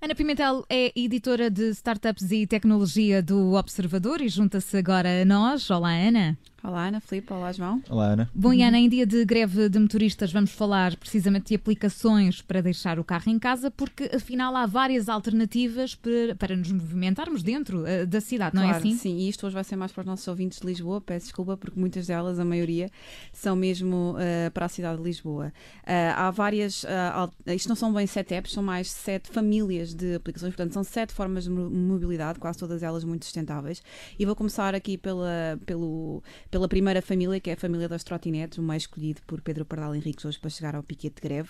Ana Pimentel é editora de startups e tecnologia do Observador e junta-se agora a nós. Olá, Ana. Olá, Ana Filipe. Olá, João. Olá, Ana. Bom, e Ana, em dia de greve de motoristas, vamos falar precisamente de aplicações para deixar o carro em casa, porque afinal há várias alternativas para, para nos movimentarmos dentro uh, da cidade, não claro, é assim? Sim, e isto hoje vai ser mais para os nossos ouvintes de Lisboa. Peço desculpa, porque muitas delas, a maioria, são mesmo uh, para a cidade de Lisboa. Uh, há várias. isto não são bem sete apps, são mais sete famílias de aplicações, portanto, são sete formas de mobilidade, quase todas elas muito sustentáveis. E vou começar aqui pela, pelo pela primeira família, que é a família das trotinetes, o mais escolhido por Pedro Pardal Henriques hoje para chegar ao piquete de greve.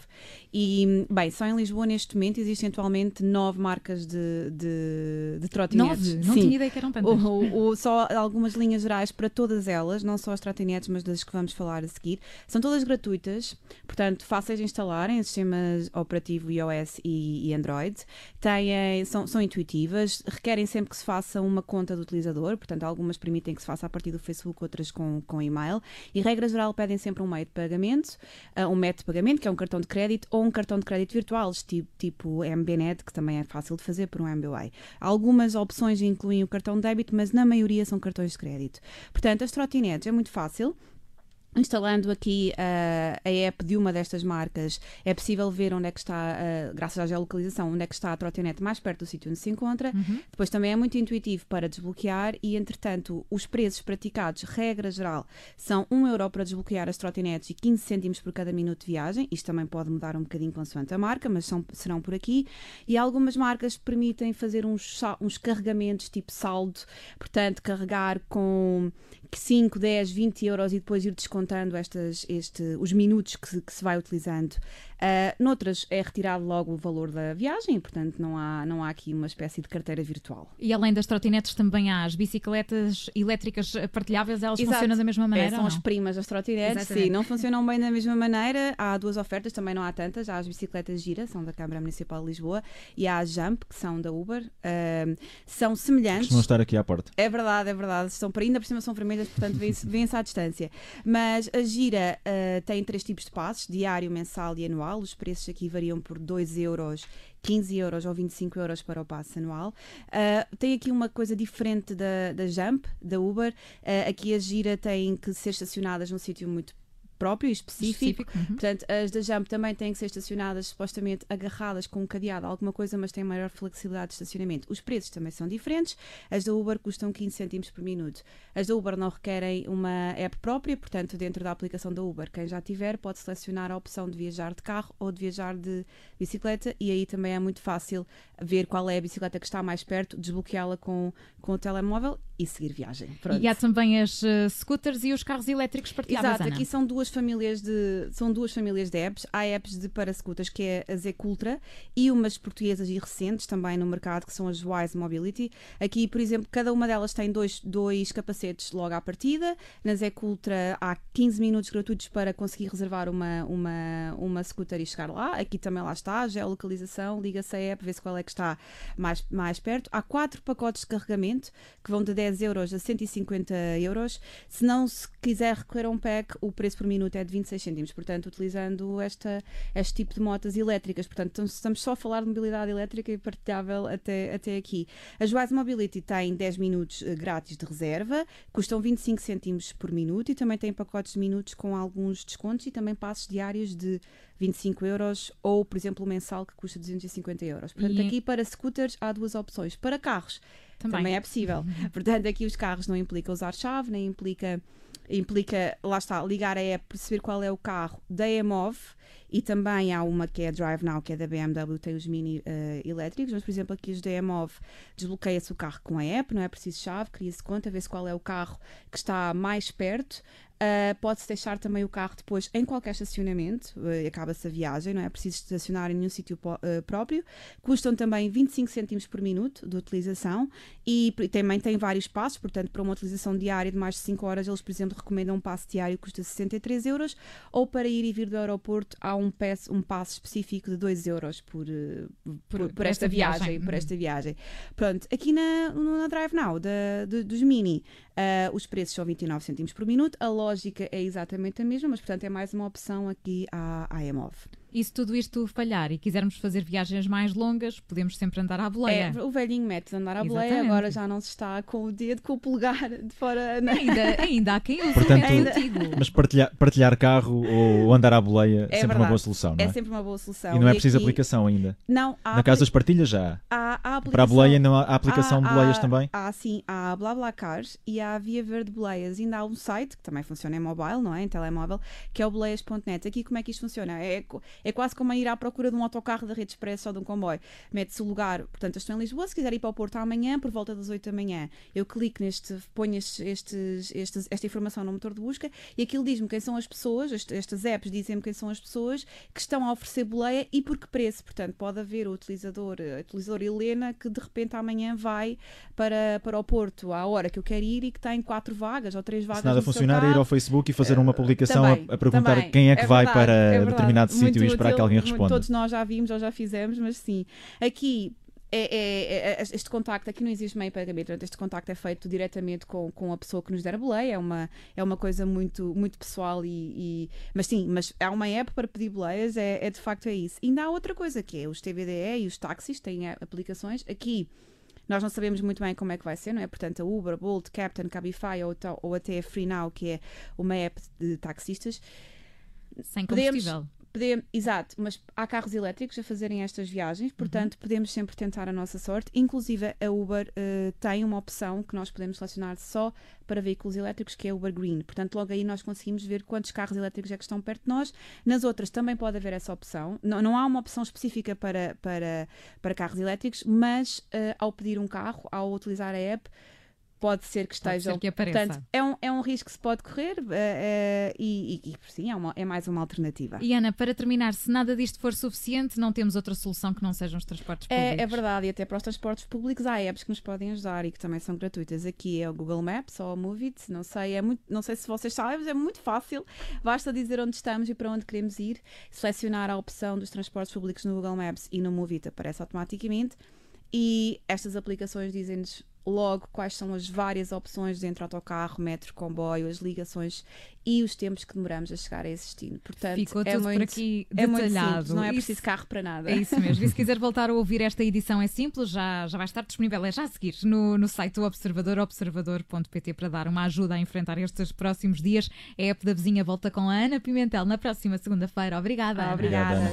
E, bem, só em Lisboa neste momento existem atualmente nove marcas de, de, de trotinetes. Nove? Não Sim. tinha ideia que eram tantas. Só algumas linhas gerais para todas elas, não só as trotinetes, mas das que vamos falar a seguir. São todas gratuitas, portanto, fáceis de instalar em sistemas operativo iOS e, e Android. Têm, são, são intuitivas, requerem sempre que se faça uma conta do utilizador, portanto, algumas permitem que se faça a partir do Facebook, outras com, com e-mail e, regra geral, pedem sempre um meio de pagamento, uh, um método de pagamento, que é um cartão de crédito ou um cartão de crédito virtual, tipo, tipo MBNet, que também é fácil de fazer por um MBWay. Algumas opções incluem o cartão de débito, mas na maioria são cartões de crédito. Portanto, as trotinetes é muito fácil. Instalando aqui uh, a app de uma destas marcas, é possível ver onde é que está, uh, graças à geolocalização, onde é que está a trotinete mais perto do sítio onde se encontra. Uhum. Depois também é muito intuitivo para desbloquear e, entretanto, os preços praticados, regra geral, são 1 euro para desbloquear as trotinetes e 15 cêntimos por cada minuto de viagem. Isto também pode mudar um bocadinho consoante a marca, mas são, serão por aqui. E algumas marcas permitem fazer uns, uns carregamentos tipo saldo, portanto, carregar com 5, 10, 20 euros e depois ir descontando estas, este, os minutos que se, que se vai utilizando. Uh, noutras é retirado logo o valor da viagem, portanto não há, não há aqui uma espécie de carteira virtual. E além das trotinetes também há as bicicletas elétricas partilháveis, elas Exato. funcionam da mesma maneira? É, são as primas das trotinetes, sim, não funcionam bem da mesma maneira. Há duas ofertas, também não há tantas. Há as bicicletas Gira, são da Câmara Municipal de Lisboa, e há as Jump, que são da Uber. Uh, são semelhantes. Costumam estar aqui à porta. É verdade, é verdade. Para ainda por cima são vermelhas, portanto vêm-se à distância. Mas a Gira uh, tem três tipos de passos, diário, mensal e anual. Os preços aqui variam por 2 euros 15 euros ou 25 euros para o passe anual. Uh, tem aqui uma coisa diferente da, da Jump, da Uber. Uh, aqui a gira tem que ser estacionadas num sítio muito próprio e específico. específico. Uhum. Portanto, as da Jump também têm que ser estacionadas supostamente agarradas com um cadeado, alguma coisa, mas têm maior flexibilidade de estacionamento. Os preços também são diferentes. As da Uber custam 15 cêntimos por minuto. As da Uber não requerem uma app própria, portanto, dentro da aplicação da Uber, quem já tiver pode selecionar a opção de viajar de carro ou de viajar de bicicleta e aí também é muito fácil ver qual é a bicicleta que está mais perto, desbloqueá-la com, com o telemóvel e seguir viagem. Pronto. E há também as uh, scooters e os carros elétricos partilhados. Exato, aqui são duas famílias de são duas famílias de apps. Há apps de para scooters que é a Zecultra e umas portuguesas e recentes também no mercado que são as Wise Mobility. Aqui, por exemplo, cada uma delas tem dois, dois capacetes logo à partida. Na Zecultra há 15 minutos gratuitos para conseguir reservar uma, uma, uma scooter e chegar lá. Aqui também lá está, geolocalização, liga-se a app, vê-se qual é que está mais, mais perto. Há quatro pacotes de carregamento que vão de 10 euros a 150 euros. Se não se quiser recorrer a um pack, o preço por minuto é de 26 cêntimos. Portanto, utilizando esta, este tipo de motas elétricas. Portanto, estamos só a falar de mobilidade elétrica e partilhável até, até aqui. A Wise Mobility tem 10 minutos uh, grátis de reserva, custam 25 cêntimos por minuto e também tem pacotes de minutos com alguns descontos e também passos diários de 25 euros ou, por exemplo, o mensal que custa 250 euros. Portanto, e... aqui para scooters há duas opções. Para carros também, também é possível. Uhum. Portanto, aqui os carros não implica usar chave, nem implica implica, lá está, ligar a app, perceber qual é o carro da EMOV e também há uma que é a Drive Now, que é da BMW, tem os mini uh, elétricos, mas por exemplo aqui os da EMOV desbloqueia-se o carro com a app, não é preciso chave, cria-se conta, vê-se qual é o carro que está mais perto Uh, Pode-se deixar também o carro depois em qualquer estacionamento, uh, acaba-se a viagem, não é preciso estacionar em nenhum sítio uh, próprio. Custam também 25 cêntimos por minuto de utilização e, também tem vários passos, portanto, para uma utilização diária de mais de 5 horas, eles, por exemplo, recomendam um passo diário que custa 63 euros, ou para ir e vir do aeroporto há um passo, um passo específico de 2 euros por, por, por, por esta, esta, viagem, viagem. Por esta viagem. Pronto, aqui na, na Drive Now da, de, dos Mini, os preços são 29 cêntimos por minuto, a lógica é exatamente a mesma, mas portanto é mais uma opção aqui à, à EMOV. E se tudo isto falhar e quisermos fazer viagens mais longas, podemos sempre andar à boleia. É, o velhinho método andar à boleia, agora já não se está com o dedo, com o polegar de fora. Né? Ainda, ainda há quem use Portanto, Mas partilhar, partilhar carro ou andar à boleia é sempre verdade. uma boa solução, não é? É sempre uma boa solução. E não é preciso aqui... aplicação ainda? Não. Há Na casa das partilhas já há. há Para a boleia não há, há aplicação há, de boleias há, também? Há sim, há BlaBlaCars e há Via Verde Boleias. Ainda há um site, que também funciona em mobile, não é? Em telemóvel, que é o boleias.net. Aqui como é que isto funciona? É, é quase como ir à procura de um autocarro da rede expressa ou de um comboio. Mete-se o lugar, portanto, eu estou em Lisboa, se quiser ir para o Porto amanhã, por volta das 8 da manhã, eu clico neste, ponho estes, estes, esta informação no motor de busca e aquilo diz-me quem são as pessoas, estas apps dizem-me quem são as pessoas que estão a oferecer boleia e por que preço. Portanto, pode haver o utilizador, a utilizadora Helena, que de repente amanhã vai para, para o Porto à hora que eu quero ir e que tem quatro vagas ou três vagas. Se nada funcionar, é ir ao Facebook e fazer uma publicação também, a, a, perguntar também. quem é que é vai verdade, para é determinado sítio e esperar que alguém responda todos nós já vimos ou já fizemos, mas sim. Aqui é, é, é, este contacto, aqui não existe meio pagamento, este contacto é feito diretamente com, com a pessoa que nos der a boleia, é uma, é uma coisa muito, muito pessoal e, e mas sim, mas há uma app para pedir boleias, é, é de facto é isso. E ainda há outra coisa que é os TVDE e os táxis têm aplicações, aqui nós não sabemos muito bem como é que vai ser, não é? Portanto, a Uber, Bolt, Captain, Cabify ou, ou até a Free Now, que é uma app de taxistas, sem combustível. Podemos, Podemos, exato, mas há carros elétricos a fazerem estas viagens, portanto uhum. podemos sempre tentar a nossa sorte. Inclusive a Uber uh, tem uma opção que nós podemos selecionar só para veículos elétricos, que é Uber Green. Portanto, logo aí nós conseguimos ver quantos carros elétricos é que estão perto de nós. Nas outras também pode haver essa opção. Não, não há uma opção específica para, para, para carros elétricos, mas uh, ao pedir um carro, ao utilizar a app, pode ser que estejam. Ser que. Portanto, é um, é um risco que se pode correr uh, uh, e, e, e, sim, é, uma, é mais uma alternativa. E Ana, para terminar, se nada disto for suficiente, não temos outra solução que não sejam os transportes públicos. É, é verdade, e até para os transportes públicos há apps que nos podem ajudar e que também são gratuitas. Aqui é o Google Maps ou o Movit, não sei, é muito, não sei se vocês sabem, mas é muito fácil. Basta dizer onde estamos e para onde queremos ir, selecionar a opção dos transportes públicos no Google Maps e no Movit aparece automaticamente. E estas aplicações dizem-nos logo quais são as várias opções entre autocarro, metro, comboio, as ligações e os tempos que demoramos a chegar a esse destino. Portanto, Ficou é tudo muito, por aqui detalhado. É muito simples, não é preciso carro para nada. É isso mesmo. E se quiser voltar a ouvir esta edição é simples, já, já vai estar disponível, é já a seguir, no, no site do Observador, observador.pt, para dar uma ajuda a enfrentar estes próximos dias. A app da vizinha volta com a Ana Pimentel na próxima segunda-feira. Obrigada. Ah, obrigada.